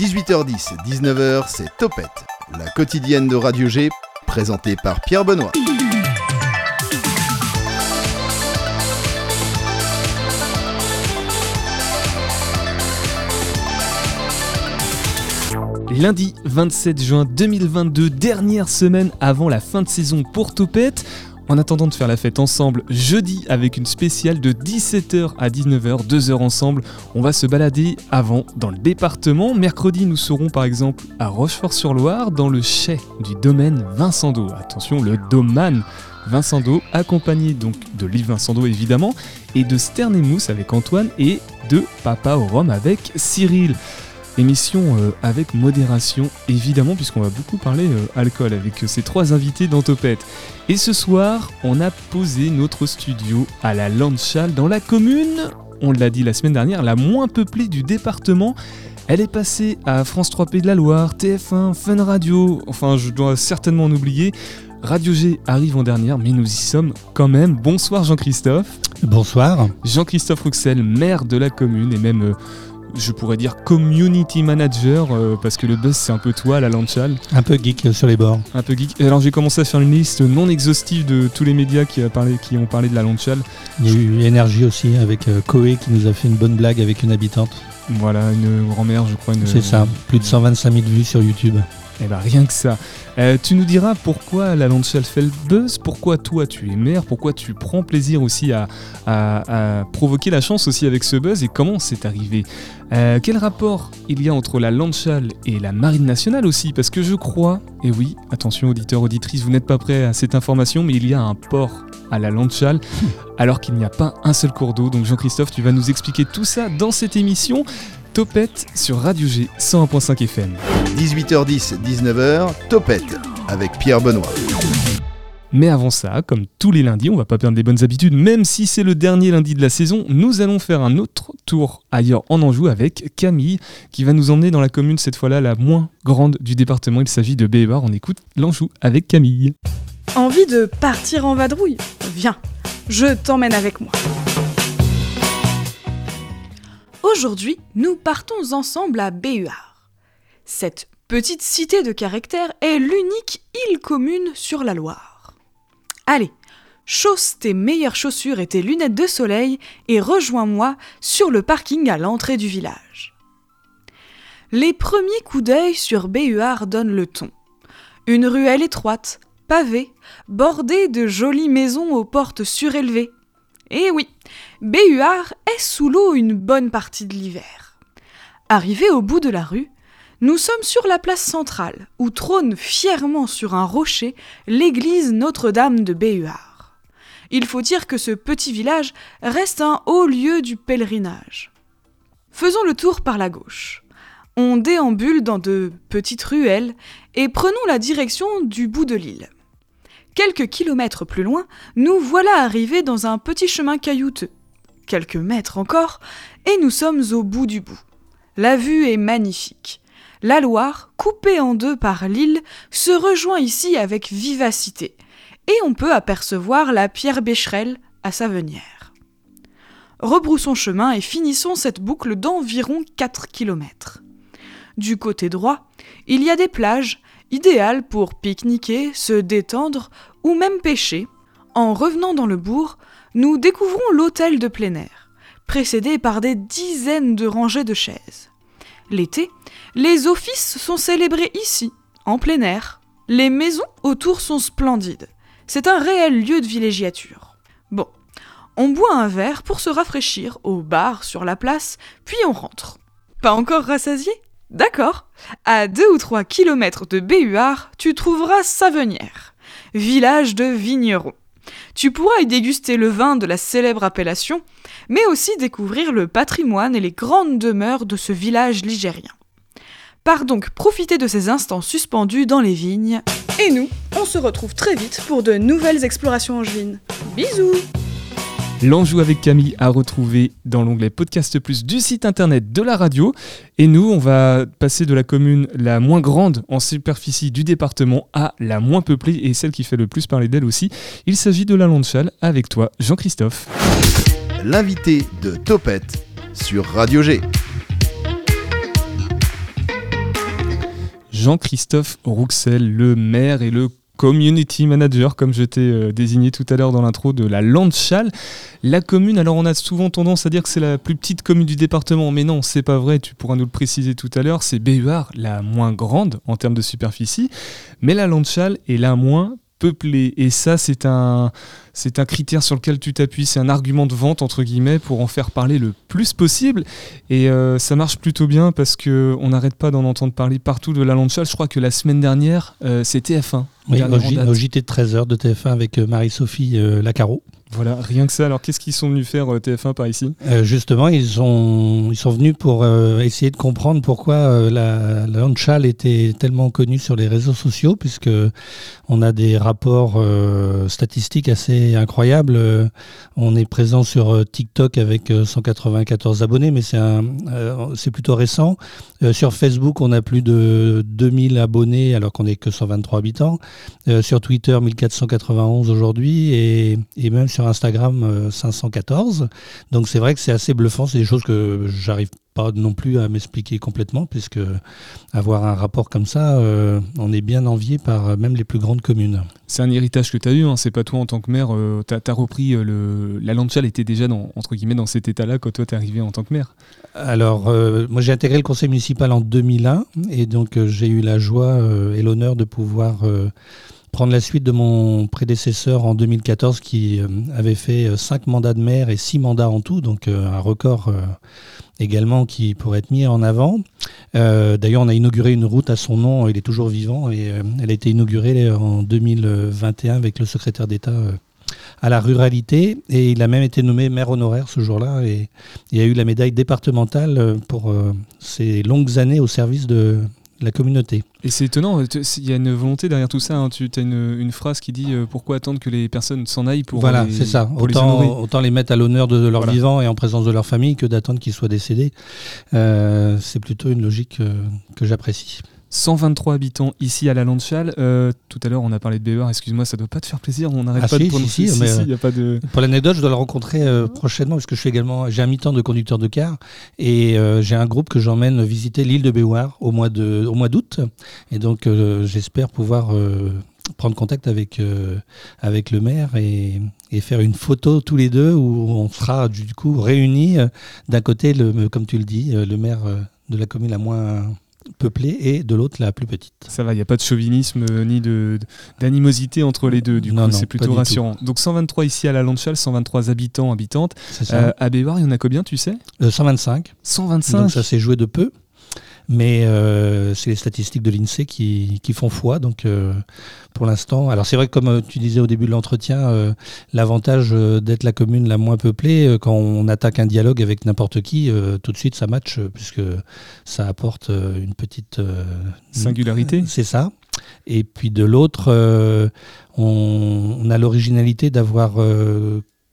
18h10, 19h, c'est Topette, la quotidienne de Radio G, présentée par Pierre Benoît. Lundi 27 juin 2022, dernière semaine avant la fin de saison pour Topette. En attendant de faire la fête ensemble jeudi avec une spéciale de 17h à 19h, 2 heures ensemble, on va se balader avant dans le département. Mercredi, nous serons par exemple à Rochefort-sur-Loire dans le chai du domaine Vincent d'Eau. Attention, le domaine Vincent d'Eau, accompagné donc de Liv Vincent d'Eau évidemment, et de Stern et Mousse avec Antoine et de Papa au Rhum avec Cyril. Émission euh, avec modération, évidemment, puisqu'on va beaucoup parler euh, alcool avec euh, ces trois invités dans Topette. Et ce soir, on a posé notre studio à la Landchal dans la commune, on l'a dit la semaine dernière, la moins peuplée du département. Elle est passée à France 3 Pays de la Loire, TF1, Fun Radio, enfin je dois certainement en oublier. Radio G arrive en dernière, mais nous y sommes quand même. Bonsoir Jean-Christophe. Bonsoir. Jean-Christophe Rouxel, maire de la commune et même je pourrais dire community manager euh, parce que le buzz c'est un peu toi la Lanchal. Un peu geek sur les bords. Un peu geek. Alors j'ai commencé à faire une liste non exhaustive de tous les médias qui, a parlé, qui ont parlé de la Lanchal. Il y a eu énergie aussi avec euh, Koé qui nous a fait une bonne blague avec une habitante. Voilà, une grand-mère je crois. C'est ça, plus de 125 000 vues sur YouTube. Eh ben rien que ça. Euh, tu nous diras pourquoi la Landshell fait le buzz, pourquoi toi tu es maire, pourquoi tu prends plaisir aussi à, provoquer la chance aussi avec ce buzz et comment c'est arrivé. Euh, quel rapport il y a entre la Landshall et la Marine nationale aussi? Parce que je crois, et oui, attention auditeurs, auditrices, vous n'êtes pas prêts à cette information, mais il y a un port à la Landshall alors qu'il n'y a pas un seul cours d'eau. Donc Jean-Christophe, tu vas nous expliquer tout ça dans cette émission. Topette sur Radio G 101.5 FM. 18h10, 19h, Topette avec Pierre Benoît. Mais avant ça, comme tous les lundis, on va pas perdre les bonnes habitudes, même si c'est le dernier lundi de la saison, nous allons faire un autre tour ailleurs en Anjou avec Camille, qui va nous emmener dans la commune cette fois-là la moins grande du département. Il s'agit de Bébar. On écoute l'Anjou avec Camille. Envie de partir en vadrouille? Viens, je t'emmène avec moi. Aujourd'hui, nous partons ensemble à Béhuard. Cette petite cité de caractère est l'unique île commune sur la Loire. Allez, chausse tes meilleures chaussures et tes lunettes de soleil et rejoins-moi sur le parking à l'entrée du village. Les premiers coups d'œil sur Béhuard donnent le ton. Une ruelle étroite, pavée, bordée de jolies maisons aux portes surélevées, eh oui, Béhuard est sous l'eau une bonne partie de l'hiver. Arrivé au bout de la rue, nous sommes sur la place centrale, où trône fièrement sur un rocher l'église Notre-Dame de Béhuard. Il faut dire que ce petit village reste un haut lieu du pèlerinage. Faisons le tour par la gauche. On déambule dans de petites ruelles et prenons la direction du bout de l'île. Quelques kilomètres plus loin, nous voilà arrivés dans un petit chemin caillouteux. Quelques mètres encore, et nous sommes au bout du bout. La vue est magnifique. La Loire, coupée en deux par l'île, se rejoint ici avec vivacité, et on peut apercevoir la pierre Bécherel à sa venière. Rebroussons chemin et finissons cette boucle d'environ 4 kilomètres. Du côté droit, il y a des plages idéal pour pique-niquer, se détendre ou même pêcher. En revenant dans le bourg, nous découvrons l'hôtel de plein air, précédé par des dizaines de rangées de chaises. L'été, les offices sont célébrés ici, en plein air. Les maisons autour sont splendides. C'est un réel lieu de villégiature. Bon, on boit un verre pour se rafraîchir au bar sur la place, puis on rentre. Pas encore rassasié? D'accord. À deux ou trois kilomètres de Béhuard, tu trouveras Savenière, village de vignerons. Tu pourras y déguster le vin de la célèbre appellation, mais aussi découvrir le patrimoine et les grandes demeures de ce village ligérien. Pars donc profiter de ces instants suspendus dans les vignes. Et nous, on se retrouve très vite pour de nouvelles explorations angevines. Bisous L'Anjou avec Camille à retrouver dans l'onglet Podcast Plus du site internet de la radio. Et nous, on va passer de la commune la moins grande en superficie du département à la moins peuplée et celle qui fait le plus parler d'elle aussi. Il s'agit de la Landchal avec toi, Jean-Christophe. L'invité de Topette sur Radio G. Jean-Christophe Rouxel, le maire et le community manager, comme je t'ai euh, désigné tout à l'heure dans l'intro de la Landchal. La commune, alors on a souvent tendance à dire que c'est la plus petite commune du département, mais non, c'est pas vrai, tu pourras nous le préciser tout à l'heure, c'est Béhuard, la moins grande en termes de superficie, mais la Landchal est la moins peuplée. Et ça, c'est un, c'est un critère sur lequel tu t'appuies, c'est un argument de vente entre guillemets pour en faire parler le plus possible. Et euh, ça marche plutôt bien parce que on n'arrête pas d'en entendre parler partout de la Landchal. Je crois que la semaine dernière, euh, c'était F1. Oui, au, JT de 13h de TF1 avec euh, Marie-Sophie Lacaro. Voilà, rien que ça. Alors, qu'est-ce qu'ils sont venus faire euh, TF1 par ici? Euh, Justement, ils ils sont venus pour euh, essayer de comprendre pourquoi la, la était tellement connue sur les réseaux sociaux, puisque on a des rapports statistiques assez incroyables. on est présent sur TikTok avec 194 abonnés, mais c'est c'est plutôt récent. sur Facebook, on a plus de 2000 abonnés, alors qu'on n'est que 123 habitants. sur Twitter, 1491 aujourd'hui, et, même Instagram 514. Euh, Donc c'est vrai que c'est assez bluffant, c'est des choses que j'arrive pas non plus à m'expliquer complètement, puisque avoir un rapport comme ça, euh, on est bien envié par euh, même les plus grandes communes. C'est un héritage que tu as eu, hein. c'est pas toi en tant que maire, tu as, repris le... La Landchal était déjà dans, entre guillemets dans cet état-là quand toi tu es arrivé en tant que maire Alors, moi j'ai intégré le conseil municipal en 2001, et donc j'ai eu la joie et l'honneur de pouvoir prendre la suite de mon prédécesseur en 2014 qui euh, avait fait 5 euh, mandats de maire et 6 mandats en tout, donc euh, un record également qui pourrait être mis en avant. D'ailleurs, on a inauguré une route à son nom, il est toujours vivant et elle a été inaugurée en 2021 avec le secrétaire d'État à la ruralité et il a même été nommé maire honoraire ce jour-là et il a eu la médaille départementale pour ses longues années au service de, la communauté. Et c'est étonnant, il y a une volonté derrière tout ça. Hein. Tu as une, phrase qui dit euh, pourquoi attendre que les personnes s'en aillent pour Voilà, c'est ça. Autant les, autant les mettre à l'honneur de, leur vivant et en présence de leur famille que d'attendre qu'ils soient décédés. Euh, c'est plutôt une logique euh, que j'apprécie. 123 habitants ici à la Landchal. Euh, tout à l'heure, on a parlé de Bébar. Excuse-moi, ça doit pas te faire plaisir. On n'arrête ah pas de prononcer. Si, y a pas de... Pour l'anecdote, je dois le rencontrer euh, prochainement parce que je suis également. J'ai un mi-temps de conducteur de car et euh, j'ai un groupe que j'emmène visiter l'île de Béouard au mois de au mois d'août. Et donc, j'espère pouvoir prendre contact avec avec le maire et, et, faire une photo tous les deux où on sera du coup réunis. D'un côté, le, comme tu le dis, le maire de la commune la moins peuplée et de l'autre la plus petite. Ça va, il n'y a pas de chauvinisme euh, ni d'animosité entre les deux, du coup c'est plutôt rassurant. Donc 123 ici à la Landchal, 123 habitants, habitantes. Euh, à Bébar, il y en a combien, tu sais? 125. Euh, 125 Donc ça s'est joué de peu. Mais euh, c'est les statistiques de l'INSEE qui, font foi. Donc euh, pour l'instant, alors c'est vrai que comme euh, tu disais au début de l'entretien, l'avantage d'être la commune la moins peuplée, quand on attaque un dialogue avec n'importe qui, tout de suite ça match puisque ça apporte une petite singularité. C'est ça. Et puis de l'autre, on, a l'originalité d'avoir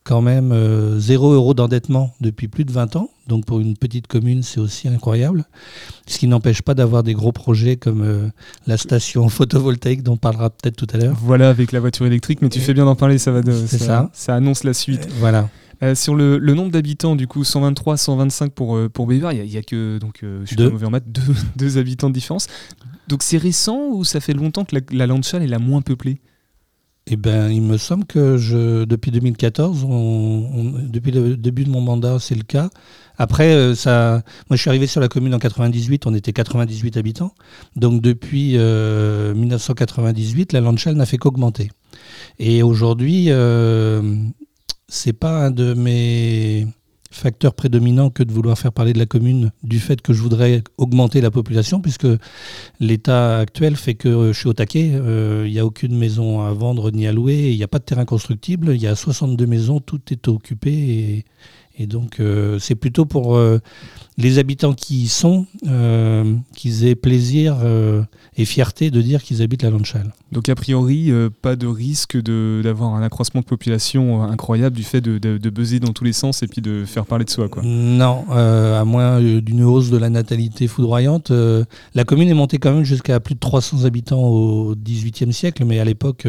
quand même 0 euros d'endettement depuis plus de 20 ans. Donc pour une petite commune, c'est aussi incroyable. Ce qui n'empêche pas d'avoir des gros projets comme euh, la station photovoltaïque dont on parlera peut-être tout à l'heure. Voilà, avec la voiture électrique, mais tu fais bien d'en parler, ça va de, ça, ça. ça, annonce la suite. Euh, voilà. Euh, sur le, nombre d'habitants, du coup, 123, 125 pour, pour il n'y a, que, donc, je suis deux. mauvais en maths, deux, habitants de différence. Donc c'est récent ou ça fait longtemps que la, la est la moins peuplée? Eh ben, il me semble que je, depuis 2014, depuis le début de mon mandat, c'est le cas. Après, euh, ça, moi, je suis arrivé sur la commune en 98, on était 98 habitants. Donc, depuis 1998, euh, la Landchal n'a fait qu'augmenter. Et aujourd'hui, euh, c'est pas un de mes facteur prédominant que de vouloir faire parler de la commune du fait que je voudrais augmenter la population, puisque l'état actuel fait que je suis au taquet, euh, il n'y a aucune maison à vendre ni à louer, il n'y a pas de terrain constructible, il y a 62 maisons, tout est occupé, et donc euh, c'est plutôt pour euh, les habitants qui y sont, qu'ils aient plaisir et fierté de dire qu'ils habitent la Landchal. Donc a priori, euh, pas de risque d'avoir un accroissement de population euh, incroyable du fait de, de, buzzer dans tous les sens et puis de faire parler de soi. Quoi. Non, euh, à moins d'une hausse de la natalité foudroyante. la commune est montée quand même jusqu'à plus de 300 habitants au XVIIIe siècle, mais à l'époque,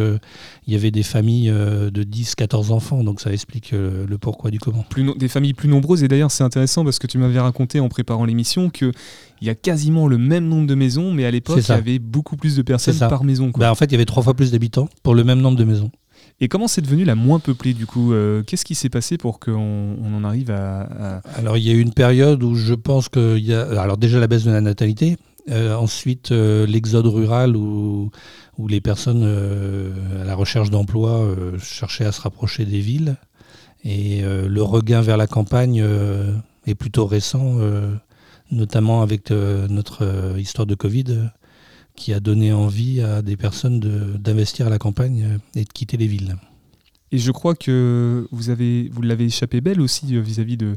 il y avait des familles de 10-14 enfants, donc ça explique le pourquoi du comment. Plus des familles plus nombreuses. Et d'ailleurs, c'est intéressant parce que tu m'avais raconté en préparant l'émission qu'il y a quasiment le même nombre de maisons, mais à l'époque, il y avait beaucoup plus de personnes par maison. Bah, en fait, il y avait trois fois plus d'habitants pour le même nombre de maisons. Et comment c'est devenu la moins peuplée du coup euh, Qu'est-ce qui s'est passé pour qu'on on en arrive à, Alors il y a eu une période où je pense qu'il y a... Alors déjà la baisse de la natalité, euh, ensuite euh, l'exode rural où, où, les personnes à la recherche d'emploi cherchaient à se rapprocher des villes. Et le regain vers la campagne est plutôt récent, notamment avec notre histoire de Covid qui a donné envie à des personnes d'investir à la campagne et de quitter les villes. Et je crois que vous avez, vous l'avez échappé belle aussi euh, vis-à-vis de,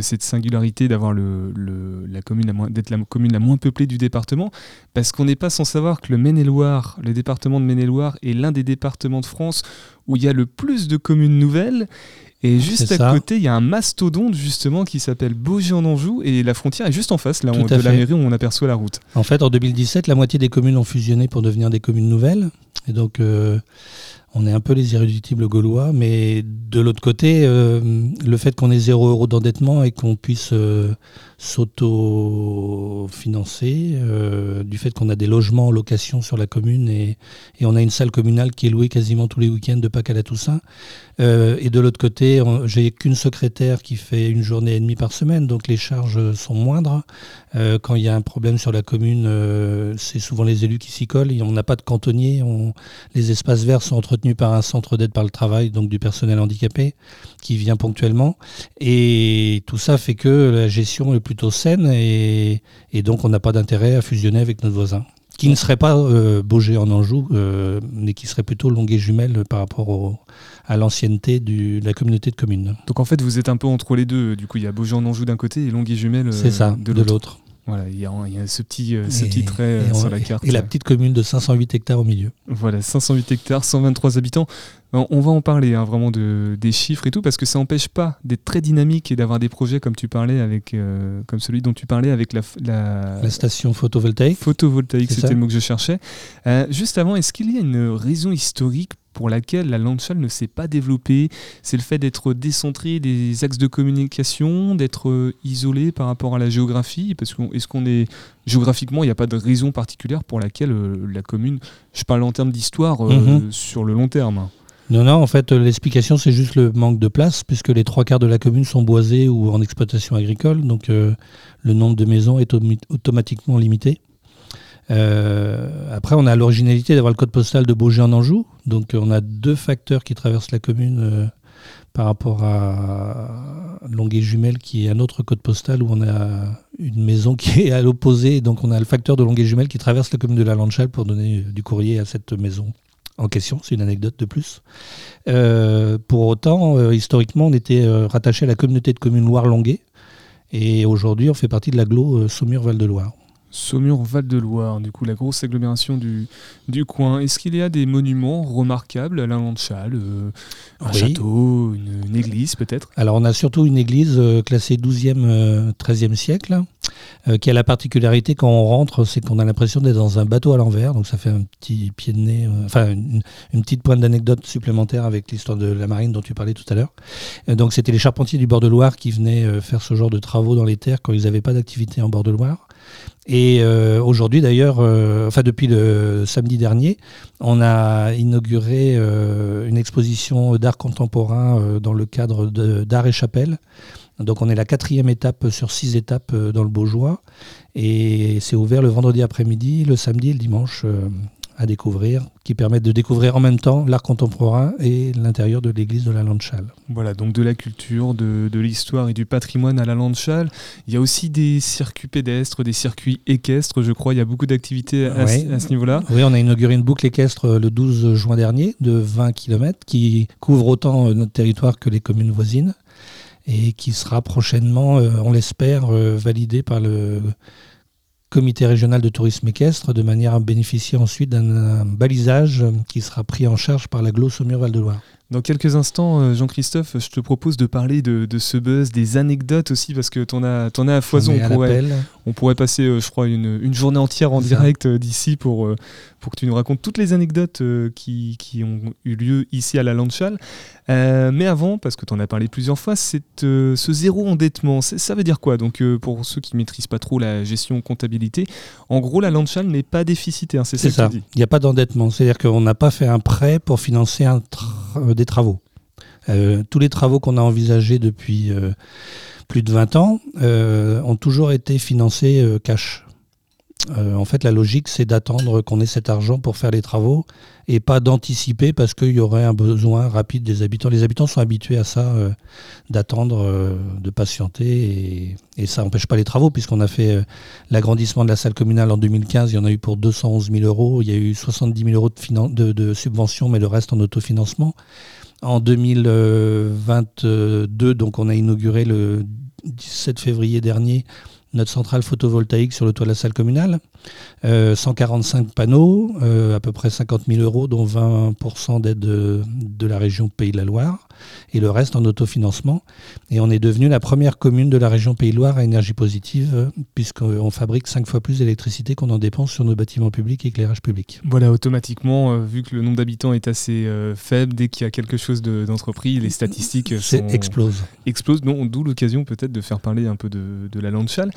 cette singularité d'avoir d'être la commune la moins peuplée du département, parce qu'on n'est pas sans savoir que le Maine-et-Loire, le département de Maine-et-Loire, est l'un des départements de France où il y a le plus de communes nouvelles. Et juste à côté, il y a un mastodonte justement qui s'appelle Beaugé en Anjou et la frontière est juste en face là, de la mairie où on aperçoit la route. En fait, en 2017, la moitié des communes ont fusionné pour devenir des communes nouvelles. Et donc, euh, on est un peu les irréductibles gaulois, mais de l'autre côté, euh, le fait qu'on ait zéro euro d'endettement et qu'on puisse euh, s'auto-financer, euh, du fait qu'on a des logements en location sur la commune et, on a une salle communale qui est louée quasiment tous les week-ends de Pâques à la Toussaint. et de l'autre côté, j'ai qu'une secrétaire qui fait une journée et demie par semaine, donc les charges sont moindres. quand il y a un problème sur la commune, c'est souvent les élus qui s'y collent. on n'a pas de cantonnier, les espaces verts sont entretenus par un centre d'aide par le travail, donc du personnel handicapé, qui vient ponctuellement. Et tout ça fait que la gestion est plutôt saine et, donc on n'a pas d'intérêt à fusionner avec notre voisin qui ne serait pas euh, en Anjou, euh, mais qui serait plutôt Longuet Jumelle par rapport à l'ancienneté de la communauté de communes. Donc en fait, vous êtes un peu entre les deux. Du coup, il y a Beaugé en Anjou d'un côté et Longuet Jumelle euh, de l'autre. Voilà, il y, a, ce petit, euh, ce petit trait euh, sur la carte. Et la petite commune de 508 hectares au milieu. Voilà, 508 hectares, 123 habitants. On va en parler hein, vraiment de, des chiffres et tout, parce que ça n'empêche pas d'être très dynamique et d'avoir des projets comme tu parlais avec, euh, comme celui dont tu parlais avec la, la, station photovoltaïque. Photovoltaïque, c'était le mot que je cherchais. juste avant, est-ce qu'il y a une raison historique pour laquelle la Landshall ne s'est pas développée. C'est le fait d'être décentré des axes de communication, d'être euh, isolé par rapport à la géographie. Parce que est-ce qu'on est géographiquement, il n'y a pas de raison particulière pour laquelle euh, la commune, je parle en termes d'histoire, euh, mhm. sur le long terme. Non, non, en fait, l'explication, c'est juste le manque de place, puisque les trois quarts de la commune sont boisés ou en exploitation agricole, donc le nombre de maisons est automatiquement limité. Euh, après, on a l'originalité d'avoir le code postal de Beaugé en Anjou. Donc, on a deux facteurs qui traversent la commune euh, par rapport à Longuet Jumelle, qui est un autre code postal où on a une maison qui est à l'opposé. Donc, on a le facteur de Longuet Jumelle qui traverse la commune de la Lanchal pour donner du courrier à cette maison en question. C'est une anecdote de plus. Euh, pour autant, historiquement, on était rattaché à la communauté de communes Loire-Longuet. Et aujourd'hui, on fait partie de l'agglo Saumur-Val-de-Loire. Saumur-Val-de-Loire, du coup la grosse agglomération du, du coin. Est-ce qu'il y a des monuments remarquables à la euh, Un château, une, église peut-être? Alors on a surtout une église euh, classée 12e, 13e euh, siècle, qui a la particularité quand on rentre, c'est qu'on a l'impression d'être dans un bateau à l'envers, donc ça fait un petit pied de nez, enfin une, petite pointe d'anecdote supplémentaire avec l'histoire de la marine dont tu parlais tout à l'heure. donc c'était les charpentiers du bord de Loire qui venaient faire ce genre de travaux dans les terres quand ils n'avaient pas d'activité en bord de Loire. Et euh, aujourd'hui, d'ailleurs, euh, enfin depuis le samedi dernier, on a inauguré euh, une exposition d'art contemporain dans le cadre d'Art et Chapelle. Donc on est la quatrième étape sur six étapes dans le Beaujois. Et c'est ouvert le vendredi après-midi, le samedi et le dimanche à découvrir, qui permettent de découvrir en même temps l'art contemporain et l'intérieur de l'église de la Landchal. Voilà, donc de la culture, de, l'histoire et du patrimoine à la Landchal. Il y a aussi des circuits pédestres, des circuits équestres, je crois. Il y a beaucoup d'activités à, ce niveau-là. Oui, on a inauguré une boucle équestre le 12 juin dernier de 20 km qui couvre autant euh, notre territoire que les communes voisines et qui sera prochainement, euh, on l'espère, euh, validée par le comité régional de tourisme équestre de manière à bénéficier ensuite d'un balisage qui sera pris en charge par la Saumur Val-de-Loire. Dans quelques instants, euh, Jean-Christophe, je te propose de parler de, ce buzz, des anecdotes aussi, parce que t'en as, en as à foison. On, pourrait, on pourrait passer, euh, je crois, une, une, journée entière en direct euh, d'ici pour, pour que tu nous racontes toutes les anecdotes qui, qui, ont eu lieu ici à la Landchal. mais avant, parce que tu en as parlé plusieurs fois, c'est ce zéro endettement. Ça veut dire quoi? Donc, pour ceux qui ne maîtrisent pas trop la gestion comptabilité, en gros, la Landchal n'est pas déficitaire, c'est ça, ça. Il n'y a pas d'endettement, c'est-à-dire qu'on n'a pas fait un prêt pour financer un, des travaux. Euh, tous les travaux qu'on a envisagés depuis euh, plus de 20 ans euh, ont toujours été financés cash. En fait, la logique, c'est d'attendre qu'on ait cet argent pour faire les travaux et pas d'anticiper parce qu'il y aurait un besoin rapide des habitants. Les habitants sont habitués à ça, d'attendre, de patienter, et, ça n'empêche pas les travaux, puisqu'on a fait l'agrandissement de la salle communale en 2015, il y en a eu pour 211 000 euros, il y a eu 70 000 euros de, de subventions, mais le reste en autofinancement. En 2022, donc on a inauguré le 17 février dernier notre centrale photovoltaïque sur le toit de la salle communale. 145 euh, panneaux, euh, à peu près 50 000 euros, dont 20% d'aide de, la région Pays de la Loire, et le reste en autofinancement. Et on est devenu la première commune de la région Pays de Loire à énergie positive, puisqu'on fabrique 5 fois plus d'électricité qu'on en dépense sur nos bâtiments publics et éclairage public. Voilà, automatiquement, euh, vu que le nombre d'habitants est assez faible, dès qu'il y a quelque chose d'entreprise, les statistiques explosent. explosent. D'où l'occasion peut-être de faire parler un peu de, de la Landchal.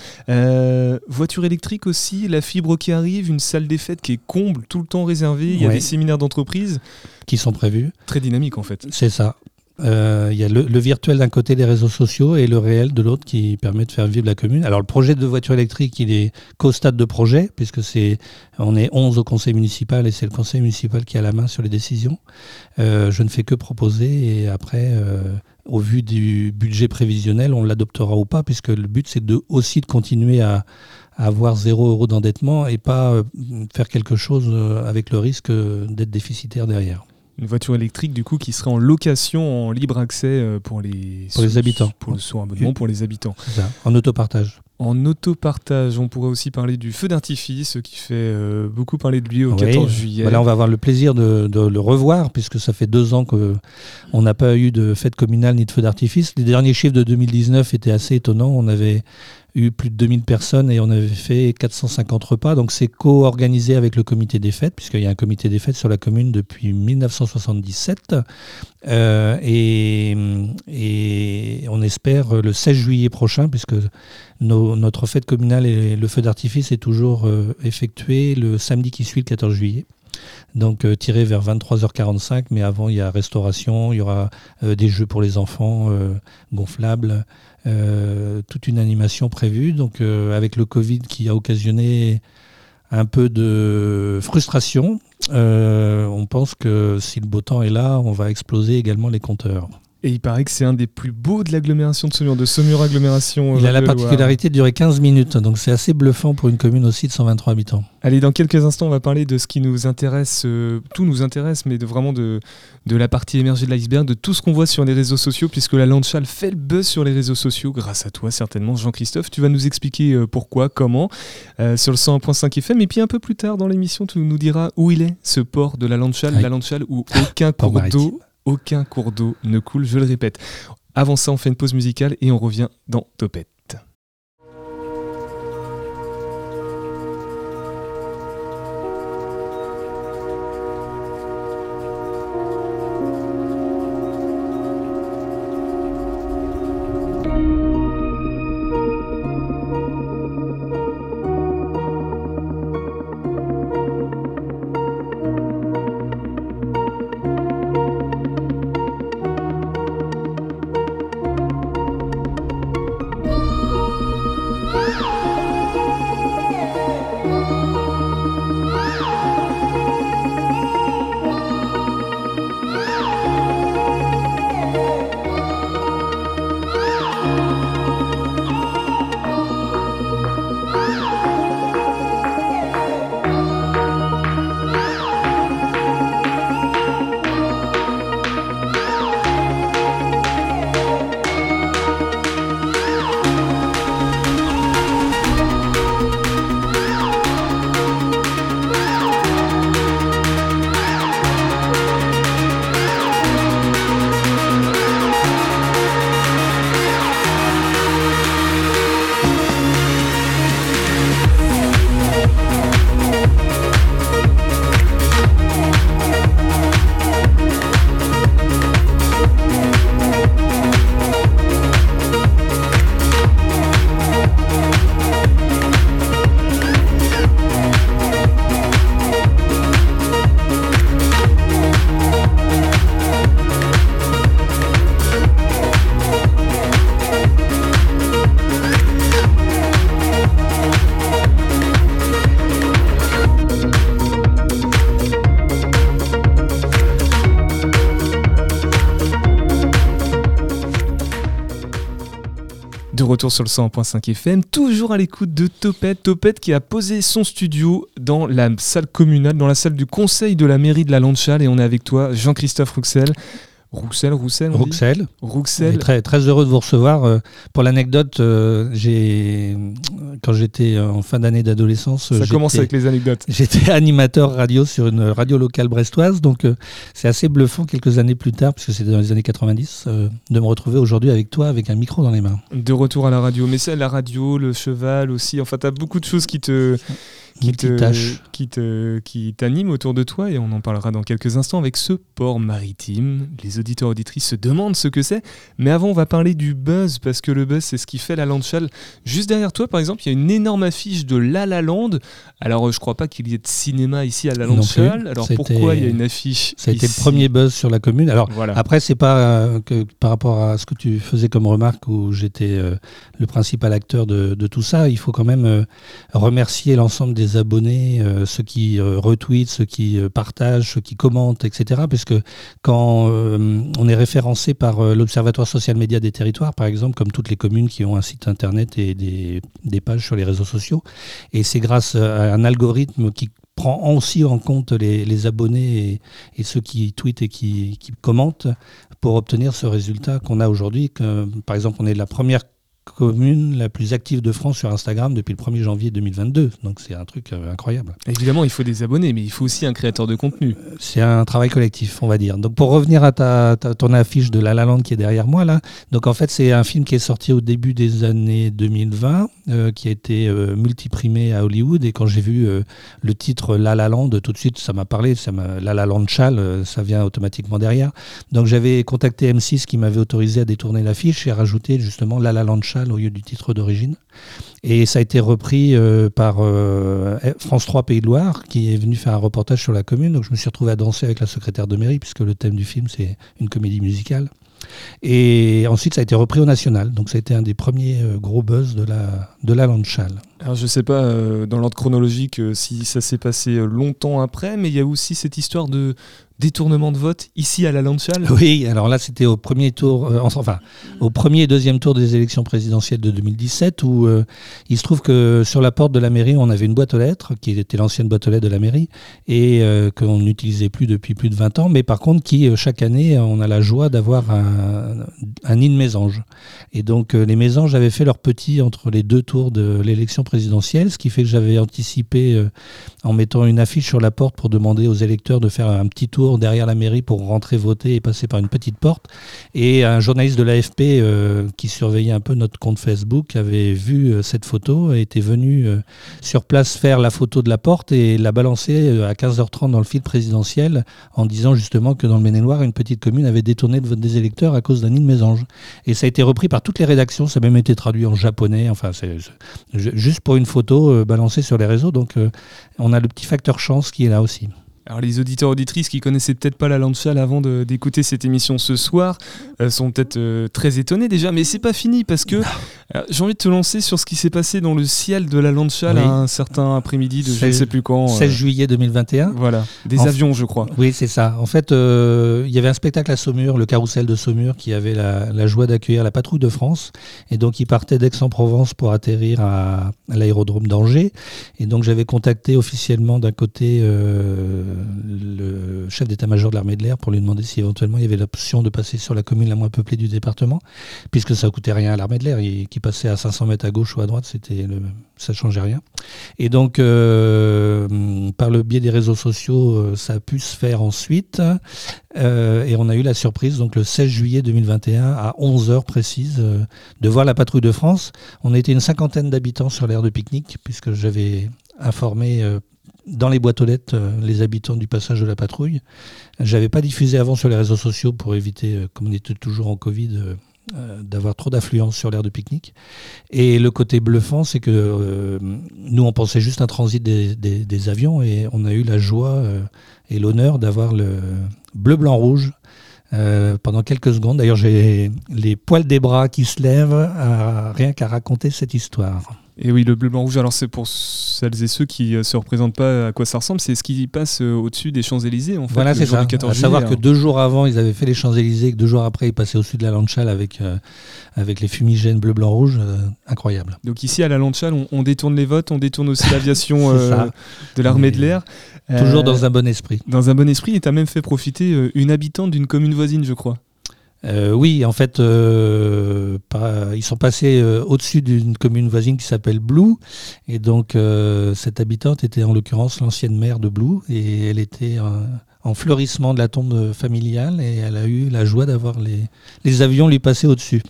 voiture électrique aussi, la fibre qui arrive, une salle des fêtes qui est comble, tout le temps réservée. Il y a des séminaires d'entreprise. Qui sont prévus. Très dynamique en fait. C'est ça. Euh, il y a le, virtuel d'un côté, les réseaux sociaux, et le réel de l'autre qui permet de faire vivre la commune. Alors le projet de voiture électrique, il est qu'au stade de projet, puisque c'est on est 11 au conseil municipal et c'est le conseil municipal qui a la main sur les décisions. Euh, je ne fais que proposer et après, euh, au vu du budget prévisionnel, on l'adoptera ou pas, puisque le but c'est de, aussi de continuer à, avoir zéro euro d'endettement et pas faire quelque chose avec le risque d'être déficitaire derrière. Une voiture électrique du coup qui serait en location en libre accès pour les, pour les habitants. Pour le sous abonnement pour les habitants. Ça, en autopartage. En autopartage, on pourrait aussi parler du feu d'artifice qui fait beaucoup parler de lui au 14 juillet. Voilà, on va avoir le plaisir de, de le revoir puisque ça fait deux ans qu'on n'a pas eu de fête communale ni de feu d'artifice. Les derniers chiffres de 2019 étaient assez étonnants. On avait eu plus de 2000 personnes et on avait fait 450 repas. Donc c'est co-organisé avec le comité des fêtes, puisqu'il y a un comité des fêtes sur la commune depuis 1977. Euh, et, on espère le 16 juillet prochain, puisque notre fête communale et le feu d'artifice est toujours euh, effectué le samedi qui suit le 14 juillet donc euh, tiré vers 23h45, mais avant il y a restauration, il y aura des jeux pour les enfants gonflables, euh, toute une animation prévue. Donc euh, avec le Covid qui a occasionné un peu de frustration, euh, on pense que si le beau temps est là, on va exploser également les compteurs. Et il paraît que c'est un des plus beaux de l'agglomération de Saumur, de Saumur Agglomération. Il a la particularité de durer 15 minutes, donc c'est assez bluffant pour une commune aussi de 123 habitants. Allez, dans quelques instants, on va parler de ce qui nous intéresse, euh, tout nous intéresse, mais de vraiment de, de la partie émergée de l'iceberg, de tout ce qu'on voit sur les réseaux sociaux, puisque la Landchal fait le buzz sur les réseaux sociaux, grâce à toi certainement, Jean-Christophe. Tu vas nous expliquer euh, pourquoi, comment, euh, sur le 101.5 FM, et puis un peu plus tard dans l'émission, tu nous diras où il est, ce port de la Landchal, la Landchal où aucun cours d'eau aucun cours d'eau ne coule, je le répète. Avant ça, on fait une pause musicale et on revient dans Topette. Retour sur le 100.5 FM, toujours à l'écoute de Topette. Topette qui a posé son studio dans la salle communale, dans la salle du conseil de la mairie de la Landchal. Et on est avec toi, Jean-Christophe Rouxel. Rouxel, Roussel, on Rouxel. Dit Rouxel. Très, très heureux de vous recevoir. Euh, pour l'anecdote, euh, j'ai quand j'étais en fin d'année d'adolescence, ça commence avec les anecdotes. J'étais animateur radio sur une radio locale brestoise, donc euh, c'est assez bluffant quelques années plus tard, puisque c'était dans les années 90, de me retrouver aujourd'hui avec toi, avec un micro dans les mains. De retour à la radio, mais c'est la radio, le cheval aussi. Enfin, tu as beaucoup de choses qui te qui te, qui te, qui t'anime autour de toi et on en parlera dans quelques instants avec ce port maritime. Les auditeurs auditrices se demandent ce que c'est, mais avant on va parler du buzz parce que le buzz c'est ce qui fait la Landchal. Juste derrière toi par exemple, il y a une énorme affiche de La La Land. Alors je crois pas qu'il y ait de cinéma ici à la Landchal. Alors pourquoi il y a une affiche Ça a été le premier buzz sur la commune. Alors voilà. après c'est pas euh, que par rapport à ce que tu faisais comme remarque où j'étais euh, le principal acteur de, de, tout ça, il faut quand même euh, remercier l'ensemble des abonnés, euh, ceux qui euh, retweetent, ceux qui euh, partagent, ceux qui commentent, etc. Puisque quand on est référencé par l'Observatoire social média des territoires, par exemple, comme toutes les communes qui ont un site internet et des, pages sur les réseaux sociaux, et c'est grâce à un algorithme qui prend aussi en compte les, abonnés et, ceux qui tweetent et qui, commentent pour obtenir ce résultat qu'on a aujourd'hui. Par exemple, on est la première commune la plus active de France sur Instagram depuis le 1er janvier 2022. Donc c'est un truc euh, incroyable. Évidemment, il faut des abonnés, mais il faut aussi un créateur de contenu. Euh, c'est un travail collectif, on va dire. Donc pour revenir à ta, ton affiche de La La Land qui est derrière moi là, donc en fait c'est un film qui est sorti au début des années 2020, euh, qui a été multiprimé à Hollywood et quand j'ai vu le titre La La Land, tout de suite ça m'a parlé, ça La La Land Chal, ça vient automatiquement derrière. Donc j'avais contacté M6 qui m'avait autorisé à détourner l'affiche et à rajouter justement La La Land Chal au lieu du titre d'origine. Et ça a été repris euh, par euh, France 3 Pays de Loire, qui est venu faire un reportage sur la commune. Donc je me suis retrouvé à danser avec la secrétaire de mairie, puisque le thème du film, c'est une comédie musicale. Et ensuite, ça a été repris au national. Donc, ça a été un des premiers euh, gros buzz de la, de la. Alors, je ne sais pas dans l'ordre chronologique si ça s'est passé longtemps après, mais il y a aussi cette histoire de, détournement de vote ici à la Landchal Oui, alors là c'était au premier tour, euh, enfin au premier et deuxième tour des élections présidentielles de 2017 où euh, il se trouve que sur la porte de la mairie on avait une boîte aux lettres qui était l'ancienne boîte aux lettres de la mairie et euh, qu'on n'utilisait plus depuis plus de 20 ans, mais par contre qui chaque année on a la joie d'avoir un, un, nid de mésanges. Et donc les mésanges avaient fait leur petit entre les deux tours de l'élection présidentielle, ce qui fait que j'avais anticipé en mettant une affiche sur la porte pour demander aux électeurs de faire un petit tour derrière la mairie pour rentrer voter et passer par une petite porte. Et un journaliste de l'AFP euh, qui surveillait un peu notre compte Facebook avait vu euh, cette photo et était venu euh, sur place faire la photo de la porte et la balancer à 15h30 dans le fil présidentiel en disant justement que dans le Maine-et-Loire, une petite commune avait détourné le vote des électeurs à cause d'un nid de mésange. Et ça a été repris par toutes les rédactions, ça a même été traduit en japonais, enfin c'est juste pour une photo balancée sur les réseaux. Donc on a le petit facteur chance qui est là aussi. Alors les auditeurs auditrices qui connaissaient peut-être pas la Landchal avant d'écouter cette émission ce soir euh, sont peut-être euh, très étonnés déjà, mais c'est pas fini parce que euh, j'ai envie de te lancer sur ce qui s'est passé dans le ciel de la Landchal à un certain après-midi de je ne sais plus quand. 16 juillet 2021. Voilà, des avions je crois. Oui c'est ça. En fait il y avait un spectacle à Saumur, le carrousel de Saumur qui avait la, joie d'accueillir la patrouille de France et donc il partait d'Aix-en-Provence pour atterrir à, à l'aérodrome d'Angers et donc j'avais contacté officiellement d'un côté le chef d'état-major de l'armée de l'air pour lui demander si éventuellement il y avait l'option de passer sur la commune la moins peuplée du département, puisque ça coûtait rien à l'armée de l'air, qui passait à 500 mètres à gauche ou à droite, c'était ça changeait rien. Et donc, euh, par le biais des réseaux sociaux, euh, ça a pu se faire ensuite, euh, et on a eu la surprise, donc le 16 juillet 2021, à 11h précise, de voir la patrouille de France. On était une cinquantaine d'habitants sur l'aire de pique-nique, puisque j'avais informé dans les boîtes aux lettres euh, les habitants du passage de la patrouille. J'avais pas diffusé avant sur les réseaux sociaux pour éviter, euh, comme on était toujours en Covid, euh, d'avoir trop d'affluence sur l'aire de pique-nique. Et le côté bluffant, c'est que nous, on pensait juste un transit des, avions et on a eu la joie et l'honneur d'avoir le bleu, blanc, rouge pendant quelques secondes. D'ailleurs, j'ai les poils des bras qui se lèvent rien qu'à raconter cette histoire. Et oui, le bleu, blanc, rouge, alors c'est pour celles et ceux qui ne se représentent pas à quoi ça ressemble, c'est ce qui passe au-dessus des Champs-Élysées, en fait. Voilà, c'est ça. à savoir que hein. deux jours avant, ils avaient fait les Champs-Élysées, que deux jours après, ils passaient au-dessus de la Lanchal avec, avec les fumigènes bleu, blanc, rouge. incroyable. Donc ici, à la Lanchal, on, on, détourne les votes, on détourne aussi l'aviation de l'armée de l'air. Toujours dans un bon esprit. Dans un bon esprit, et tu as même fait profiter une habitante d'une commune voisine, je crois. Euh, oui, en fait, euh, ils sont passés euh, au-dessus d'une commune voisine qui s'appelle Blou. Et donc, cette habitante était en l'occurrence l'ancienne maire de Blou. Et elle était en fleurissement de la tombe familiale. Et elle a eu la joie d'avoir les, les avions lui passer au-dessus.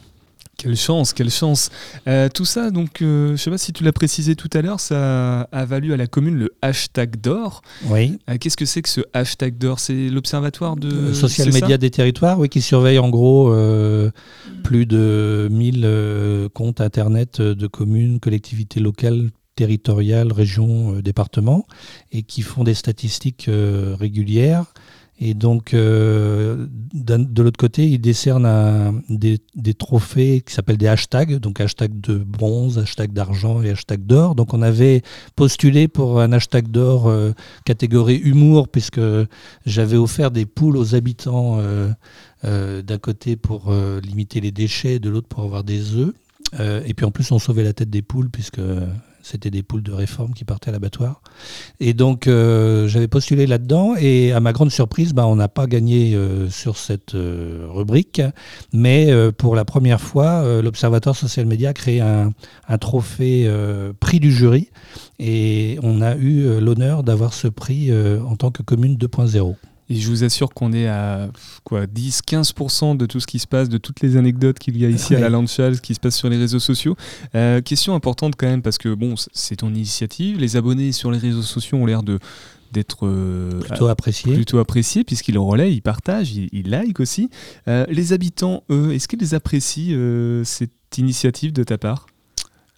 Quelle chance, quelle chance. Euh, tout ça, donc, euh, je ne sais pas si tu l'as précisé tout à l'heure, ça a valu à la commune le hashtag d'or. Oui. Euh, qu'est-ce que c'est que ce hashtag d'or? C'est l'observatoire de... social média des territoires, oui, qui surveille en gros plus de 1000 comptes Internet de communes, collectivités locales, territoriales, régions, départements, et qui font des statistiques régulières et donc, euh, de l'autre côté, il décerne des, trophées qui s'appellent des hashtags, donc hashtag de bronze, hashtag d'argent et hashtag d'or. Donc, on avait postulé pour un hashtag d'or euh, catégorie humour, puisque j'avais offert des poules aux habitants euh, d'un côté pour limiter les déchets, de l'autre pour avoir des œufs. et puis en plus, on sauvait la tête des poules, puisque c'était des poules de réforme qui partaient à l'abattoir. Et donc, euh, j'avais postulé là-dedans. Et à ma grande surprise, bah, on n'a pas gagné euh, sur cette euh, rubrique. Mais pour la première fois, l'Observatoire Social Média a créé un trophée prix du jury. Et on a eu l'honneur d'avoir ce prix en tant que commune 2.0. Et je vous assure qu'on est à quoi 10-15% de tout ce qui se passe, de toutes les anecdotes qu'il y a ici à la Landchal, ce qui se passe sur les réseaux sociaux. Euh, question importante quand même, parce que bon, c'est ton initiative. Les abonnés sur les réseaux sociaux ont l'air de d'être euh, plutôt appréciés plutôt appréciés puisqu'ils relaient, ils partagent, ils, ils like aussi. Euh, les habitants, eux, est-ce qu'ils apprécient cette initiative de ta part?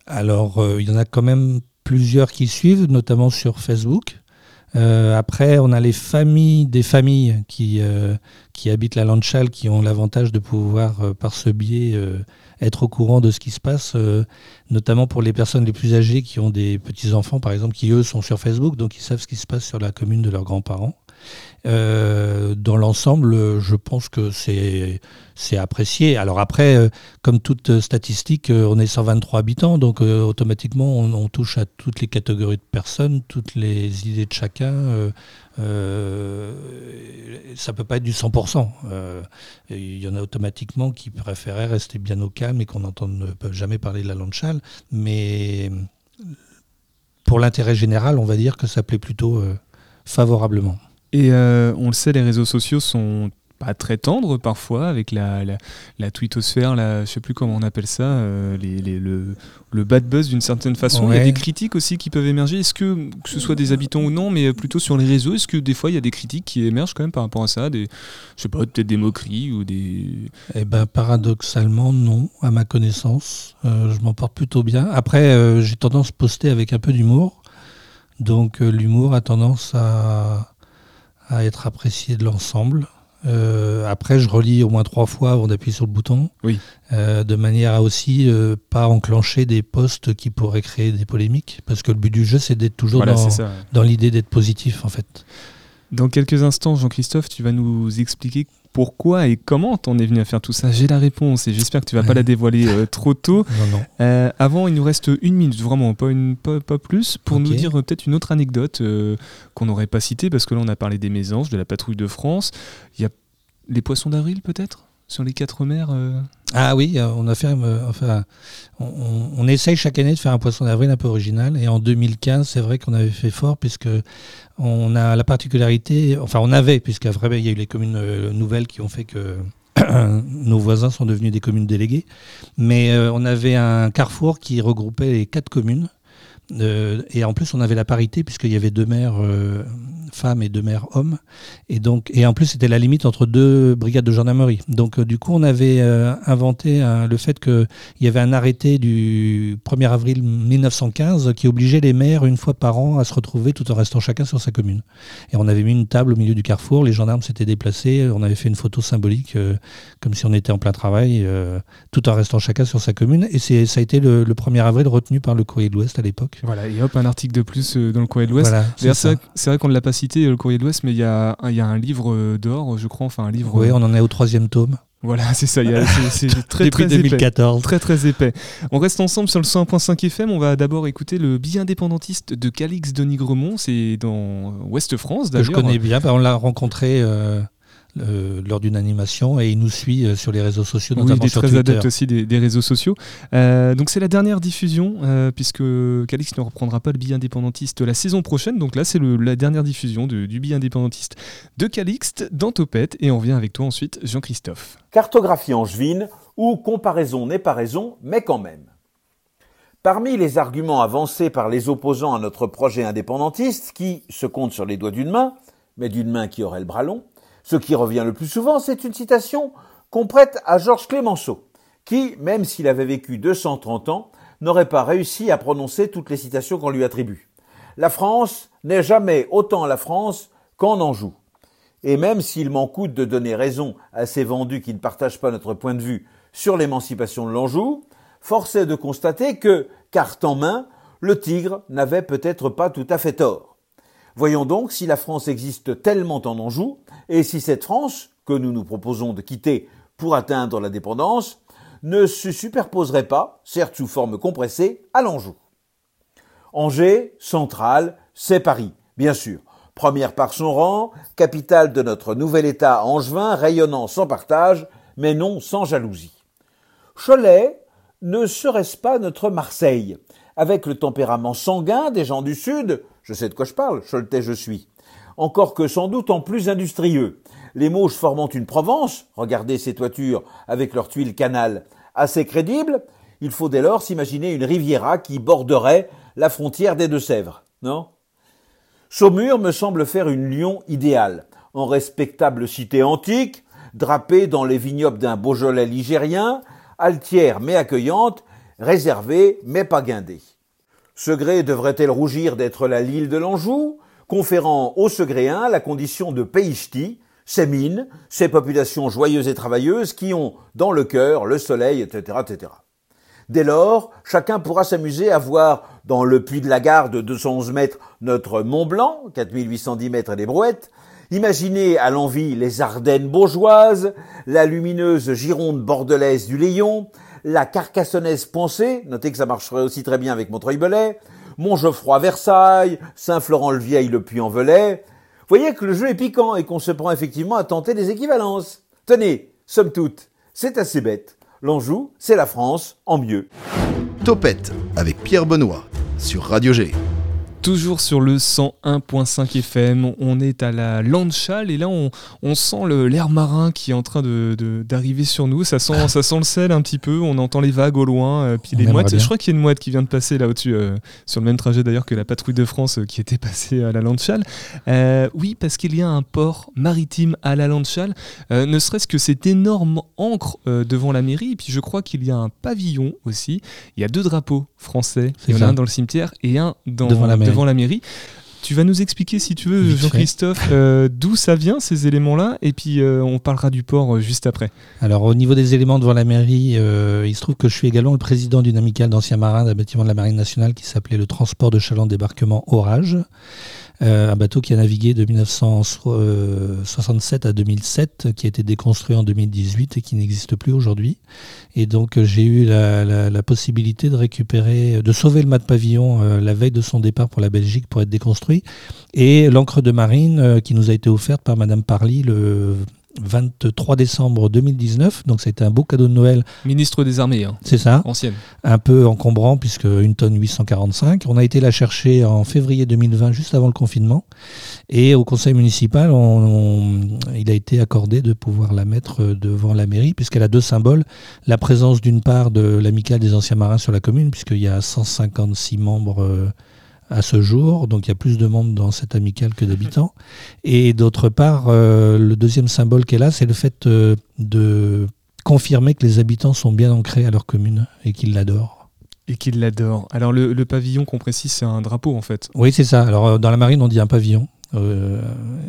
Alors, il y en a quand même plusieurs qui suivent, notamment sur Facebook. Euh, après, on a les familles des familles qui, euh, qui habitent la Landchal, qui ont l'avantage de pouvoir, euh, par ce biais, être au courant de ce qui se passe, notamment pour les personnes les plus âgées qui ont des petits-enfants, par exemple, qui eux sont sur Facebook, donc ils savent ce qui se passe sur la commune de leurs grands-parents. Euh, dans l'ensemble, je pense que c'est apprécié. Alors après, euh, comme toute statistique, euh, on est 123 habitants, donc automatiquement on, touche à toutes les catégories de personnes, toutes les idées de chacun. ça peut pas être du 100%. Il y en a automatiquement qui préféraient rester bien au calme et qu'on ne peut jamais parler de la Lanchal, mais pour l'intérêt général, on va dire que ça plaît plutôt favorablement. Et euh, on le sait, les réseaux sociaux sont pas très tendres parfois avec la, la, la tweetosphère, la, je sais plus comment on appelle ça, euh, les, les, le, le, bad buzz d'une certaine façon. Il y a des critiques aussi qui peuvent émerger. Est-ce que, que ce soit des habitants ou non, mais plutôt sur les réseaux, est-ce que des fois il y a des critiques qui émergent quand même par rapport à ça des, Je sais pas, peut-être des moqueries ou des. Eh ben, paradoxalement, non, à ma connaissance. Euh, je m'en porte plutôt bien. Après, j'ai tendance à poster avec un peu d'humour. Donc l'humour a tendance à à être apprécié de l'ensemble. Euh, après, je relis au moins trois fois avant d'appuyer sur le bouton, oui. Euh, de manière à aussi euh, pas enclencher des posts qui pourraient créer des polémiques, parce que le but du jeu, c'est d'être toujours dans, dans l'idée d'être positif, en fait. Dans quelques instants, Jean-Christophe, tu vas nous expliquer pourquoi et comment t'en es venu à faire tout ça? J'ai la réponse et j'espère que tu vas pas la dévoiler euh, trop tôt. Euh, avant, il nous reste une minute, vraiment, pas, une, pas, plus, pour nous dire euh, peut-être une autre anecdote qu'on n'aurait pas citée, parce que là, on a parlé des mésanges, de la patrouille de France. Il y a les poissons d'avril, peut-être? Sur les quatre mers Ah oui, on a fait, enfin, on, on, essaye chaque année de faire un poisson d'avril un peu original. Et en 2015, c'est vrai qu'on avait fait fort puisque on a la particularité, enfin on avait, puisqu'après il y a eu les communes euh, nouvelles qui ont fait que nos voisins sont devenus des communes déléguées, mais euh, on avait un carrefour qui regroupait les quatre communes. Euh, et en plus, on avait la parité puisqu'il y avait deux maires femmes et deux maires hommes. Et donc, et en plus, c'était la limite entre deux brigades de gendarmerie. Donc, euh, du coup, on avait euh, inventé le fait qu'il y avait un arrêté du 1er avril 1915 qui obligeait les maires une fois par an à se retrouver tout en restant chacun sur sa commune. Et on avait mis une table au milieu du carrefour. Les gendarmes s'étaient déplacés. On avait fait une photo symbolique, comme si on était en plein travail, tout en restant chacun sur sa commune. Et ça a été le, le 1er avril retenu par le Courrier de l'Ouest à l'époque. Voilà, et hop, un article de plus dans le Courrier de l'Ouest. c'est vrai, qu'on ne l'a pas cité, le Courrier de l'Ouest, mais il y a, y a un livre d'or, je crois, enfin un livre. Oui, on en est au troisième tome. Voilà, c'est ça. C'est très, très 2014. Épais, très très épais. On reste ensemble sur le 101.5 FM. On va d'abord écouter le billet indépendantiste de Calix de Nigremont. C'est dans Ouest France d'ailleurs. Que je connais bien. On l'a rencontré. Euh, euh, lors d'une animation et il nous suit euh, sur les réseaux sociaux, notamment oui, il est sur très Twitter. adepte aussi des, réseaux sociaux. Euh, donc c'est la dernière diffusion puisque Calix ne reprendra pas le billet indépendantiste la saison prochaine. Donc là c'est la dernière diffusion du billet indépendantiste de Calixte dans Topette et on revient avec toi ensuite Jean-Christophe. Cartographie angevine ou comparaison n'est pas raison mais quand même. Parmi les arguments avancés par les opposants à notre projet indépendantiste, qui se comptent sur les doigts d'une main, mais d'une main qui aurait le bras long, ce qui revient le plus souvent, c'est une citation qu'on prête à Georges Clémenceau, qui, même s'il avait vécu 230 ans, n'aurait pas réussi à prononcer toutes les citations qu'on lui attribue. La France n'est jamais autant la France qu'en Anjou. Et même s'il m'en coûte de donner raison à ces vendus qui ne partagent pas notre point de vue sur l'émancipation de l'Anjou, force est de constater que, carte en main, le tigre n'avait peut-être pas tout à fait tort. Voyons donc si la France existe tellement en Anjou, et si cette France, que nous nous proposons de quitter pour atteindre la dépendance, ne se superposerait pas, certes sous forme compressée, à l'Anjou. Angers, centrale, c'est Paris, bien sûr. Première par son rang, capitale de notre nouvel État angevin, rayonnant sans partage, mais non sans jalousie. Cholet ne serait-ce pas notre Marseille, avec le tempérament sanguin des gens du Sud, je sais de quoi je parle, Choletais je suis. Encore que sans doute en plus industrieux. Les Mauges formant une Provence, regardez ces toitures avec leurs tuiles canal, assez crédibles, il faut dès lors s'imaginer une Riviera qui borderait la frontière des Deux-Sèvres, non? Saumur me semble faire une Lyon idéale, en respectable cité antique, drapée dans les vignobles d'un Beaujolais ligérien, altière mais accueillante, réservée mais pas guindée. Segré devrait-elle rougir d'être la Lille de l'Anjou, conférant aux Segréens la condition de pays ces mines, ces populations joyeuses et travailleuses qui ont dans le cœur le soleil, etc., etc. Dès lors, chacun pourra s'amuser à voir dans le puits de la Garde de 211 mètres notre Mont Blanc, 4810 mètres des Brouettes, imaginer à l'envie les Ardennes bourgeoises, la lumineuse Gironde bordelaise du Léon, la Carcassonnaise Poncée, notez que ça marcherait aussi très bien avec Montreuil-Belay, Montgeoffroy Versailles, Saint-Florent-le-Vieil le Puy-en-Velay. Voyez que le jeu est piquant et qu'on se prend effectivement à tenter des équivalences. Tenez, somme toute, c'est assez bête. L'Anjou, c'est la France en mieux. Topette avec Pierre Benoît sur Radio G. Toujours sur le 101.5 FM, on est à la Landchal et là on, sent l'air marin qui est en train d'arriver de, sur nous. Ça sent, ça sent le sel un petit peu, on entend les vagues au loin, euh, puis les mouettes. Je crois qu'il y a une mouette qui vient de passer là au-dessus, euh, sur le même trajet d'ailleurs que la patrouille de France euh, qui était passée à la Landchal. oui, parce qu'il y a un port maritime à la Landchal, ne serait-ce que cette énorme encre devant la mairie, et puis je crois qu'il y a un pavillon aussi. Il y a deux drapeaux français, il y en a un dans le cimetière et un dans, devant la mairie la mairie. Tu vas nous expliquer, si tu veux, Jean-Christophe, euh, d'où ça vient, ces éléments-là, et puis euh, on parlera du port euh, juste après. Alors, au niveau des éléments devant la mairie, il se trouve que je suis également le président d'une amicale d'anciens marins d'un bâtiment de la Marine nationale qui s'appelait le Transport de Chaland Débarquement Orage. Euh, un bateau qui a navigué de 1967 à 2007, qui a été déconstruit en 2018 et qui n'existe plus aujourd'hui. Et donc j'ai eu la, possibilité de récupérer, de sauver le mât de pavillon euh, la veille de son départ pour la Belgique pour être déconstruit, et l'encre de marine euh, qui nous a été offerte par Madame Parly le 23 décembre 2019, donc ça a été un beau cadeau de Noël. Ministre des Armées, hein. c'est ça. Ancienne. Un peu encombrant puisque une tonne 845. On a été la chercher en février 2020, juste avant le confinement, et au conseil municipal, il a été accordé de pouvoir la mettre devant la mairie puisqu'elle a deux symboles la présence d'une part de l'amicale des anciens marins sur la commune, puisqu'il y a 156 membres. Euh, à ce jour, donc il y a plus de monde dans cette amicale que d'habitants. Et d'autre part, euh, le deuxième symbole qu'elle a, c'est le fait euh, de confirmer que les habitants sont bien ancrés à leur commune et qu'ils l'adorent. Et qu'ils l'adorent. Alors le, le pavillon qu'on précise, c'est un drapeau en fait. Oui, c'est ça. Alors euh, dans la marine, on dit un pavillon. Euh,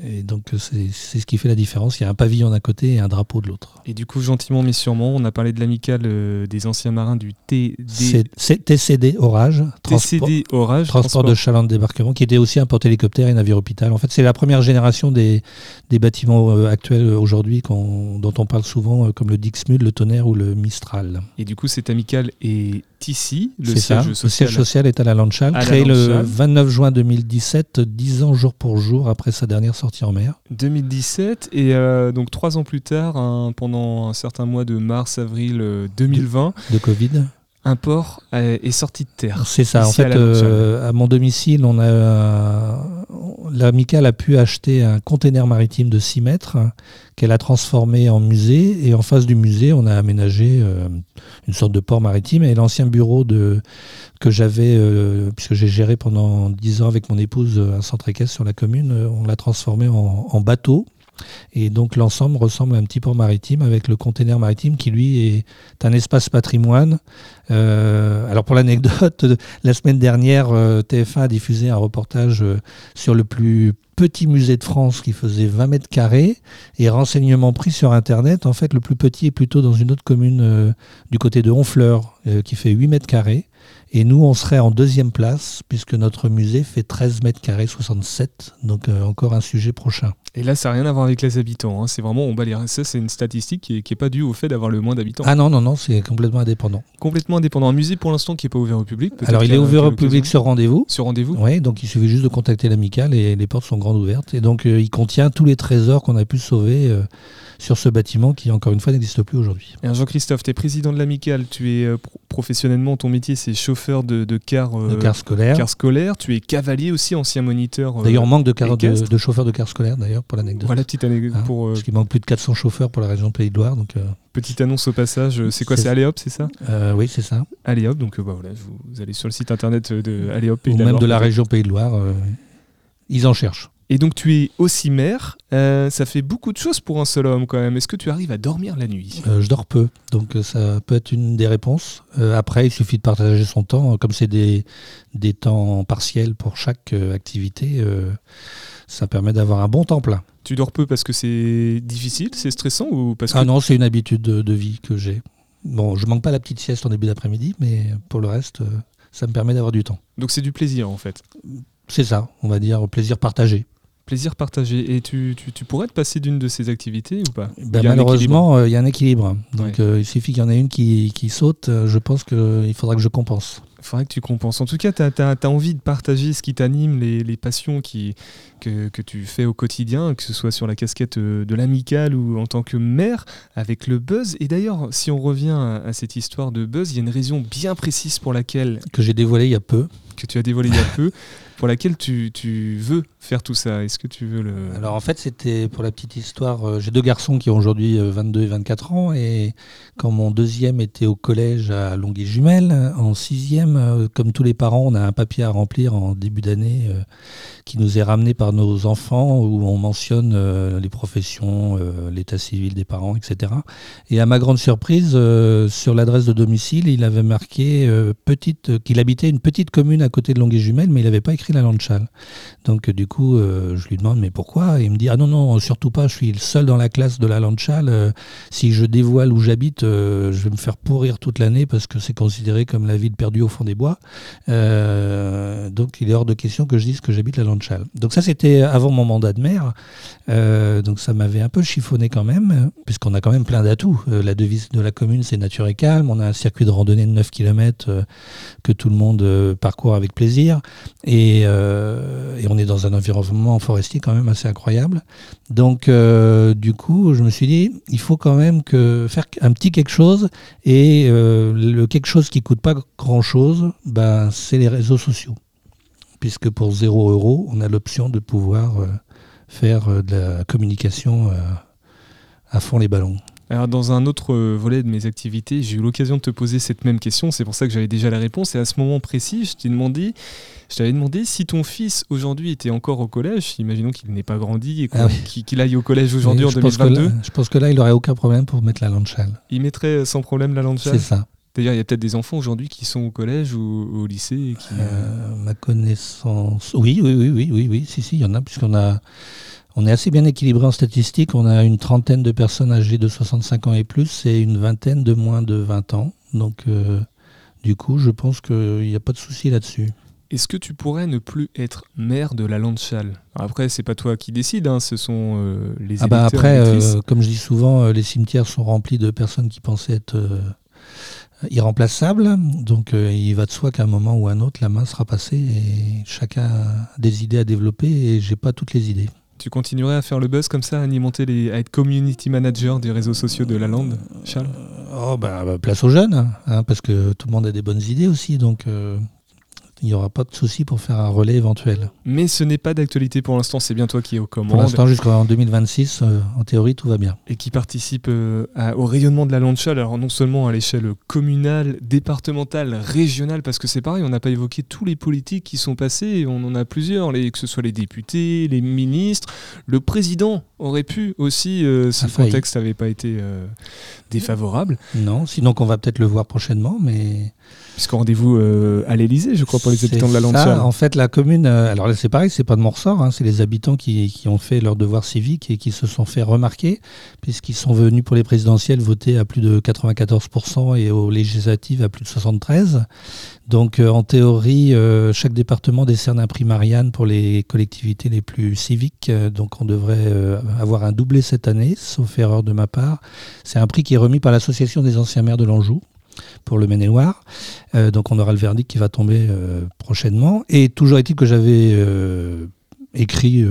et donc c'est ce qui fait la différence. Il y a un pavillon d'un côté et un drapeau de l'autre. Et du coup, gentiment mais sûrement, on a parlé de l'amicale euh, des anciens marins du TD, TCD Orage, transport, TCD Orage. transport de chaland de débarquement, qui était aussi un porte-hélicoptère et navire hôpital. En fait, c'est la première génération des, des bâtiments euh, actuels aujourd'hui dont on parle souvent, comme le Dixmude, le Tonnerre ou le Mistral. Et du coup, cette amicale est ici, le ça. siège Le social. siège social est à la Landchal, À la créé le Landchal. 29 juin 2017, 10 ans jour pour jour après sa dernière sortie en mer. 2017 et euh, donc trois ans plus tard, pendant un certain mois de mars-avril euh, 2020, de Covid. Un port euh, est sorti de terre. C'est ça. En à fait, euh, à mon domicile, on a euh, l'amicale a pu acheter un container maritime de 6 mètres qu'elle a transformé en musée. Et en face du musée, on a aménagé euh, une sorte de port maritime. Et l'ancien bureau de, que j'avais, euh, puisque j'ai géré pendant 10 ans avec mon épouse un centre équestre sur la commune, on l'a transformé en, en bateau. Et donc l'ensemble ressemble à un petit port maritime avec le container maritime qui lui est un espace patrimoine. Euh, alors pour l'anecdote, la semaine dernière, euh, TF1 a diffusé un reportage euh, sur le plus petit musée de France qui faisait 20 mètres carrés et renseignements pris sur Internet. En fait, le plus petit est plutôt dans une autre commune du côté de Honfleur qui fait 8 mètres carrés. Et nous, on serait en deuxième place puisque notre musée fait 13 mètres carrés 67. Donc euh, encore un sujet prochain. Et là, ça n'a rien à voir avec les habitants. hein. C'est vraiment, on bat les ça, c'est une statistique qui est, qui est pas due au fait d'avoir le moins d'habitants. Ah non, non, non, c'est complètement indépendant. Complètement indépendant. Un musée pour l'instant qui est pas ouvert au public. Alors il est ouvert au public sur rendez-vous. sur rendez-vous. Oui, donc il suffit juste de contacter l'amicale et les portes sont grandes ouvertes. Et donc euh, il contient tous les trésors qu'on a pu sauver euh, sur ce bâtiment qui, encore une fois, n'existe plus aujourd'hui. Jean-Christophe, tu es président de l'amicale. Tu es euh, pro- professionnellement, ton métier, c'est chauffeur de, de car, euh, De car scolaire. car scolaire. Tu es cavalier aussi, ancien moniteur. euh, D'ailleurs, on manque de, car- de, chauffeurs de car scolaire, d'ailleurs, pour l'anecdote. Voilà, petite anecdote Hein, pour euh, Parce qu'il manque plus de 400 chauffeurs pour la région Pays de Loire. Donc, petite annonce au passage. C'est quoi C'est- Aléop, c'est ça? Euh, oui, c'est ça. Aléop. Donc bah, voilà, vous, allez sur le site internet de Aléop. et Ou même de la région Pays de Loire. euh, ils en cherchent. Et donc tu es aussi maire. Euh, ça fait beaucoup de choses pour un seul homme quand même. Est-ce que tu arrives à dormir la nuit Euh, je dors peu, donc euh, ça peut être une des réponses. Euh, après, il suffit de partager son temps. Comme c'est des, des temps partiels pour chaque activité, ça permet d'avoir un bon temps plein. Tu dors peu parce que c'est difficile, c'est stressant ou parce que Ah non, c'est une habitude de, de vie que j'ai. Bon, je manque pas la petite sieste en début d'après-midi, mais pour le reste, ça me permet d'avoir du temps. donc c'est du plaisir en fait. C'est ça, on va dire plaisir partagé. Plaisir partagé. Et tu, tu, tu pourrais te passer d'une de ces activités ou pas? Ben, malheureusement, euh, il y a un équilibre. Donc Ouais. euh, il suffit qu'il y en ait une qui, qui saute, euh, je pense qu'il faudra que je compense. Il faudrait que tu compenses. En tout cas, tu as, envie de partager ce qui t'anime, les, les passions qui, que, que tu fais au quotidien, que ce soit sur la casquette de l'amicale ou en tant que maire, avec le buzz. Et d'ailleurs, si on revient à, à cette histoire de buzz, il y a une raison bien précise pour laquelle, Que j'ai dévoilé il y a peu. Que tu as dévoilé il y a peu, pour laquelle tu, tu veux faire tout ça. Est-ce que tu veux le... Alors en fait, c'était pour la petite histoire. euh, J'ai deux garçons qui ont aujourd'hui euh, 22 et 24 ans. Et quand mon deuxième était au collège à Longueuil-Jumelles, en sixième, euh, comme tous les parents, on a un papier à remplir en début d'année euh, qui nous est ramené par nos enfants où on mentionne euh, les professions, euh, l'état civil des parents, etc. Et à ma grande surprise, euh, sur l'adresse de domicile, il avait marqué euh, petite, euh, qu'il habitait une petite commune à côté de Longueuil-Jumelles, mais il n'avait pas écrit la Landchal. Donc euh, du coup, euh, je lui demande mais pourquoi? Et il me dit ah non non surtout pas, je suis le seul dans la classe de la Landchal. euh, si je dévoile où j'habite, je vais me faire pourrir toute l'année parce que c'est considéré comme la ville perdue au fond des bois. Donc il est hors de question que je dise que j'habite la Landchal. Donc ça c'était avant mon mandat de maire. Donc ça m'avait un peu chiffonné quand même, puisqu'on a quand même plein d'atouts. La devise de la commune c'est nature et calme. On a un circuit de randonnée de 9 km que tout le monde parcourt avec plaisir. Et, euh, et on est dans un environnement forestier quand même assez incroyable. Donc, euh, du coup, je me suis dit, il faut quand même que faire un petit quelque chose. Et euh, le quelque chose qui coûte pas grand-chose, ben, c'est les réseaux sociaux. Puisque pour 0 euros, on a l'option de pouvoir faire de la communication à fond les ballons. Alors dans un autre euh, volet de mes activités, j'ai eu l'occasion de te poser cette même question, c'est pour ça que j'avais déjà la réponse, et à ce moment précis, je t'ai demandé, je t'avais demandé si ton fils aujourd'hui était encore au collège, imaginons qu'il n'ait pas grandi et Ah oui. qu'il aille au collège aujourd'hui en je pense que 2022, là- je pense que là, il n'aurait aucun problème pour mettre la lanchale. il mettrait euh, sans problème la langue C'est ça. D'ailleurs, il y a peut-être des enfants aujourd'hui qui sont au collège ou au lycée et qui... Euh, ma connaissance. Oui, oui, oui, oui, oui, oui, si, si, il y en a, puisqu'on a. On est assez bien équilibré en statistique. On a une trentaine de personnes âgées de 65 ans et plus et une vingtaine de moins de 20 ans. Donc, euh, du coup, je pense qu'il n'y a pas de souci là-dessus. Est-ce que tu pourrais ne plus être maire de la Landchal Après, c'est pas toi qui décides, hein, ce sont euh, les Ah bah électeurs après, euh, comme je dis souvent, les cimetières sont remplis de personnes qui pensaient être irremplaçables. Donc, euh, il va de soi qu'à un moment ou à un autre, la main sera passée et chacun a des idées à développer et j'ai pas toutes les idées. Tu continuerais à faire le buzz comme ça, à alimenter les, à être community manager des réseaux sociaux de la Lande, Charles? Oh bah, bah, place aux jeunes, hein, parce que tout le monde a des bonnes idées aussi, donc euh, il n'y aura pas de souci pour faire un relais éventuel. Mais ce n'est pas d'actualité pour l'instant, c'est bien toi qui es aux Pour commandes l'instant, jusqu'en 2026, euh, en théorie, tout va bien. et qui participe euh, à- au rayonnement de la Landchal, alors non seulement à l'échelle communale, départementale, régionale, parce que c'est pareil, on n'a pas évoqué tous les politiques qui sont passés, on en a plusieurs, les, que ce soit les députés, les ministres, le président aurait pu aussi, euh, si le contexte n'avait pas été défavorable, Non, sinon qu'on va peut-être le voir prochainement, mais puisqu'au rendez-vous euh, à l'Elysée, je crois, pour les habitants de la Landchal. En fait, la commune, euh, alors là, c'est pareil, c'est pas de mon ressort, hein, c'est les habitants qui, qui ont fait leur devoir civique et qui se sont fait remarquer, puisqu'ils sont venus pour les présidentielles voter à plus de 94% et aux législatives à plus de 73%. Donc, euh, en théorie, chaque département décerne un prix Marianne pour les collectivités les plus civiques. Donc, on devrait avoir un doublé cette année, sauf erreur de ma part. C'est un prix qui est remis par l'Association des anciens maires de l'Anjou pour le Maine-et-Loire. Euh, donc, on aura le verdict qui va tomber euh, prochainement. Et toujours est-il que j'avais euh, écrit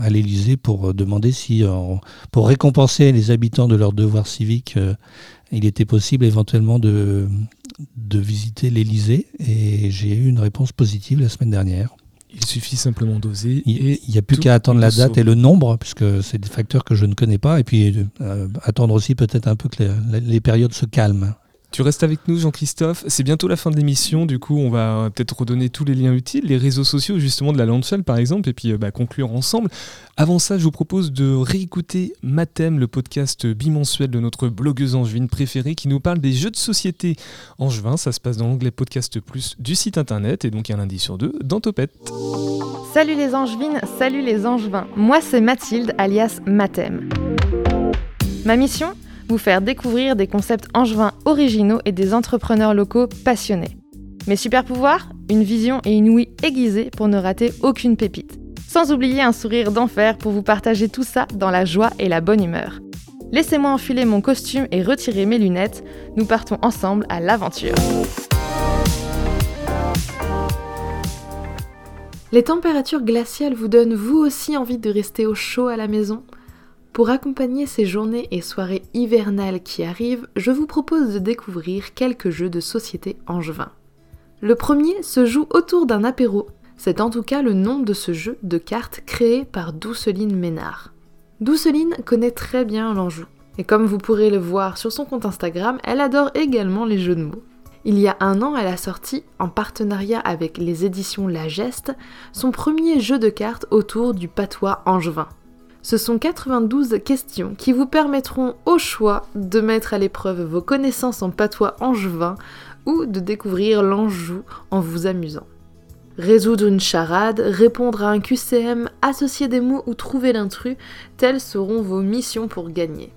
à l'Élysée pour demander si, pour récompenser les habitants de leur devoir civique, il était possible éventuellement de, de visiter l'Élysée. Et j'ai eu une réponse positive la semaine dernière. Il suffit simplement d'oser. Il n'y a plus qu'à attendre la date et le nombre, puisque c'est des facteurs que je ne connais pas. Et puis euh, attendre aussi peut-être un peu que les, les périodes se calment. Tu restes avec nous, Jean-Christophe. C'est bientôt la fin de l'émission. Du coup, on va euh, peut-être redonner tous les liens utiles, les réseaux sociaux justement de la Landshell par exemple, et puis euh, bah, conclure ensemble. Avant ça, je vous propose de réécouter Mathème, le podcast bimensuel de notre blogueuse angevine préférée qui nous parle des jeux de société angevin. Ça se passe dans l'onglet Podcast Plus du site internet et donc un lundi sur deux dans Topette. Salut les angevines, salut les angevins. Moi c'est Mathilde alias Mathem. Ma mission? Faire découvrir des concepts angevins originaux et des entrepreneurs locaux passionnés. Mes super pouvoirs Une vision et une ouïe aiguisée pour ne rater aucune pépite. Sans oublier un sourire d'enfer pour vous partager tout ça dans la joie et la bonne humeur. Laissez-moi enfiler mon costume et retirer mes lunettes. Nous partons ensemble à l'aventure. Les températures glaciales vous donnent vous aussi envie de rester au chaud à la maison? Pour accompagner ces journées et soirées hivernales qui arrivent, je vous propose de découvrir quelques jeux de société angevin. Le premier se joue autour d'un apéro. C'est en tout cas le nom de ce jeu de cartes créé par Douceline Ménard. Douceline connaît très bien l'Anjou. Et comme vous pourrez le voir sur son compte Instagram, elle adore également les jeux de mots. Il y a un an, elle a sorti, en partenariat avec les éditions La Geste, son premier jeu de cartes autour du patois angevin. Ce sont 92 questions qui vous permettront au choix de mettre à l'épreuve vos connaissances en patois angevin ou de découvrir l'Anjou en vous amusant. Résoudre une charade, répondre à un QCM, associer des mots ou trouver l'intrus, telles seront vos missions pour gagner.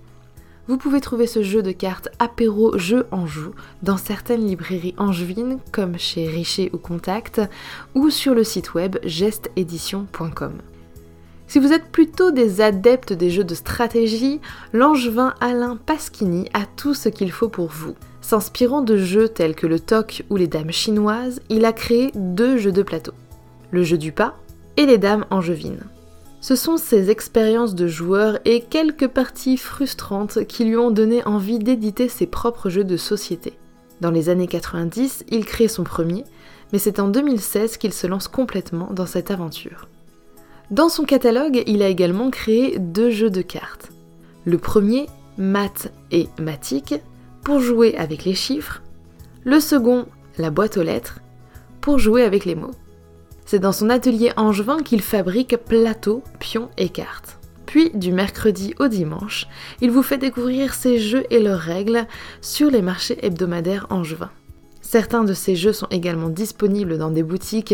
Vous pouvez trouver ce jeu de cartes apéro jeu Anjou dans certaines librairies angevines comme chez Richer ou Contact ou sur le site web gesteédition.com. Si vous êtes plutôt des adeptes des jeux de stratégie, l'angevin Alain Pasquini a tout ce qu'il faut pour vous. S'inspirant de jeux tels que le toc ou les dames chinoises, il a créé deux jeux de plateau. Le jeu du pas et les dames angevines. Ce sont ces expériences de joueurs et quelques parties frustrantes qui lui ont donné envie d'éditer ses propres jeux de société. Dans les années 90, il crée son premier, mais c'est en 2016 qu'il se lance complètement dans cette aventure. Dans son catalogue, il a également créé deux jeux de cartes. Le premier, maths et matique, pour jouer avec les chiffres. Le second, la boîte aux lettres, pour jouer avec les mots. C'est dans son atelier angevin qu'il fabrique plateaux, pions et cartes. Puis, du mercredi au dimanche, il vous fait découvrir ses jeux et leurs règles sur les marchés hebdomadaires angevins. Certains de ces jeux sont également disponibles dans des boutiques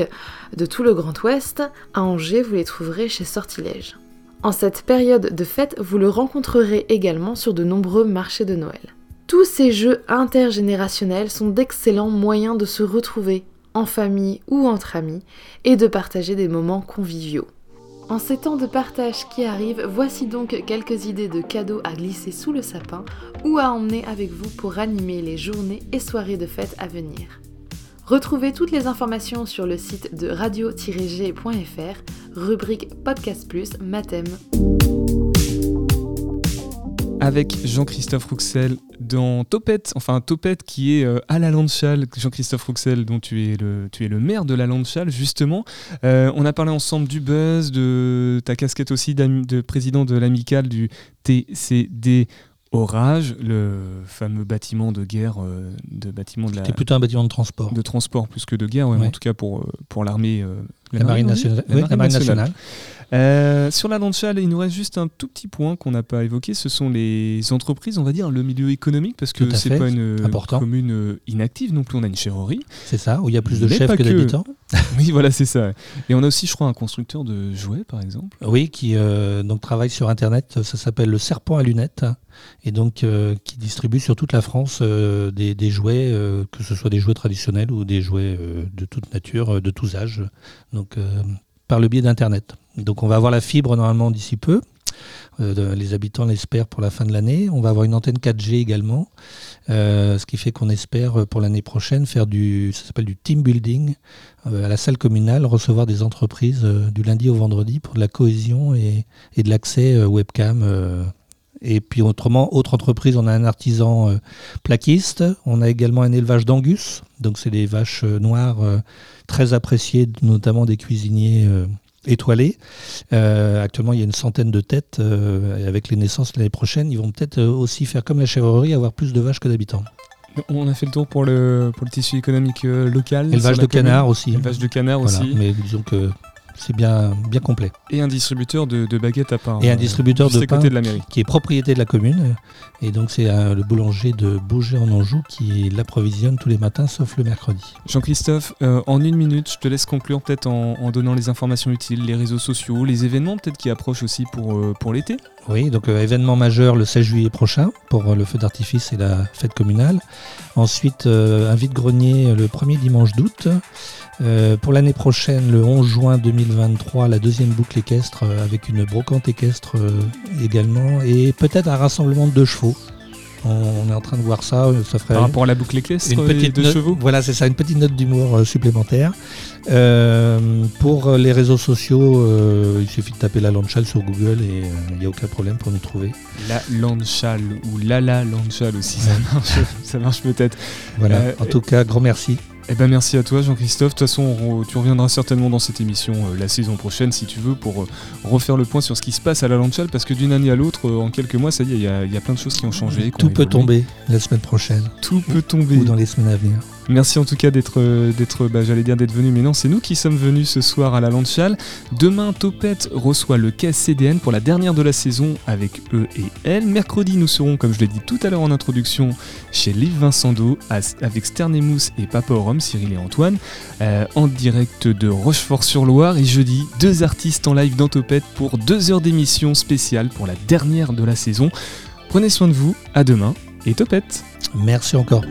de tout le Grand Ouest. À Angers, vous les trouverez chez Sortilège. En cette période de fête, vous le rencontrerez également sur de nombreux marchés de Noël. Tous ces jeux intergénérationnels sont d'excellents moyens de se retrouver en famille ou entre amis et de partager des moments conviviaux. En ces temps de partage qui arrivent, voici donc quelques idées de cadeaux à glisser sous le sapin ou à emmener avec vous pour animer les journées et soirées de fête à venir. Retrouvez toutes les informations sur le site de radio-g.fr, rubrique Podcast Plus, Mathème avec Jean-Christophe Rouxel dans Topette, enfin Topette qui est euh, à la Landchal, Jean-Christophe Rouxel dont tu es le, tu es le maire de la Landchal justement. Euh, on a parlé ensemble du buzz, de ta casquette aussi de président de l'amicale du TCD Orage, le fameux bâtiment de guerre, euh, de bâtiment de la. C'était plutôt un bâtiment de transport. De transport plus que de guerre, en tout cas pour, pour l'armée. La, marine nationale. la marine nationale. Euh, sur la Lancial, il nous reste juste un tout petit point qu'on n'a pas évoqué. Ce sont les entreprises, on va dire, le milieu économique, parce que c'est pas une commune euh, inactive non plus. On a une chèvrerie. C'est ça, où il y a plus de chefs que, d'habitants. oui, voilà, c'est ça. Et on a aussi, je crois, un constructeur de jouets, par exemple. Oui, qui euh, donc travaille sur Internet. Ça s'appelle le Serpent à lunettes, et donc qui distribue sur toute la France des, des, jouets, que ce soit des jouets traditionnels ou des jouets de toute nature, de tous âges. Donc par le biais d'Internet. Donc on va avoir la fibre normalement d'ici peu. Euh, les habitants l'espèrent pour la fin de l'année. On va avoir une antenne 4G également, euh, ce qui fait qu'on espère euh, pour l'année prochaine faire du, ça s'appelle du team building à la salle communale, recevoir des entreprises du lundi au vendredi pour de la cohésion et, et de l'accès webcam. Et puis autrement, autre entreprise, on a un artisan plaquiste. On a également un élevage d'angus, donc c'est des vaches noires très apprécié, notamment des cuisiniers euh, étoilés. Euh, actuellement, il y a une centaine de têtes. Euh, avec les naissances l'année prochaine, ils vont peut-être aussi faire comme la chèvrerie, avoir plus de vaches que d'habitants. On a fait le tour pour le, pour le tissu économique local. Élevage de canard aussi. Élevage de canard aussi. Mais disons que c'est bien, bien complet. Et un distributeur de, baguettes à pain. Et un distributeur de pain de la mairie. qui est propriété de la commune. Et donc c'est le boulanger de Beaugé en Anjou qui l'approvisionne tous les matins sauf le mercredi. Jean-Christophe, euh, en une minute, je te laisse conclure peut-être en, donnant les informations utiles, les réseaux sociaux, les événements peut-être qui approchent aussi pour, euh, pour l'été. Oui, donc euh, événement majeur le 16 juillet prochain pour le feu d'artifice et la fête communale. Ensuite, un vide-grenier le premier dimanche d'août. Euh, pour l'année prochaine, le 11 juin 2023, la deuxième boucle équestre euh, avec une brocante équestre euh, également et peut-être un rassemblement de deux chevaux. On, est en train de voir ça. ça ferait Par rapport à la boucle équestre une petite de chevaux Voilà, c'est ça, une petite note d'humour supplémentaire. pour les réseaux sociaux, il suffit de taper la Landchal sur Google et il n'y a aucun problème pour nous trouver. La Landchal ou Lala Landchal aussi, ça marche, ça marche peut-être. Voilà, en tout cas, grand merci. Eh ben merci à toi Jean-Christophe. De toute façon, tu reviendras certainement dans cette émission euh, la saison prochaine si tu veux pour euh, refaire le point sur ce qui se passe à la Lanchal parce que d'une année à l'autre, euh, en quelques mois, ça y est, il y, a plein de choses qui ont changé. Tout peut tomber la semaine prochaine. Tout peut tomber. Ou dans les semaines à venir. Merci en tout cas d'être, d'être, bah, j'allais dire d'être venu, mais non, c'est nous qui sommes venus ce soir à la Landchal. Demain, Topette reçoit le KCDN pour la dernière de la saison avec eux et elle. Mercredi, nous serons, comme je l'ai dit tout à l'heure en introduction, chez Liv Vincendo avec Sternемous et Papa Orum, Cyril et Antoine, euh, en direct de Rochefort-sur-Loire. Et jeudi, deux artistes en live dans Topette pour deux heures d'émission spéciale pour la dernière de la saison. Prenez soin de vous, à demain et Topette. Merci encore.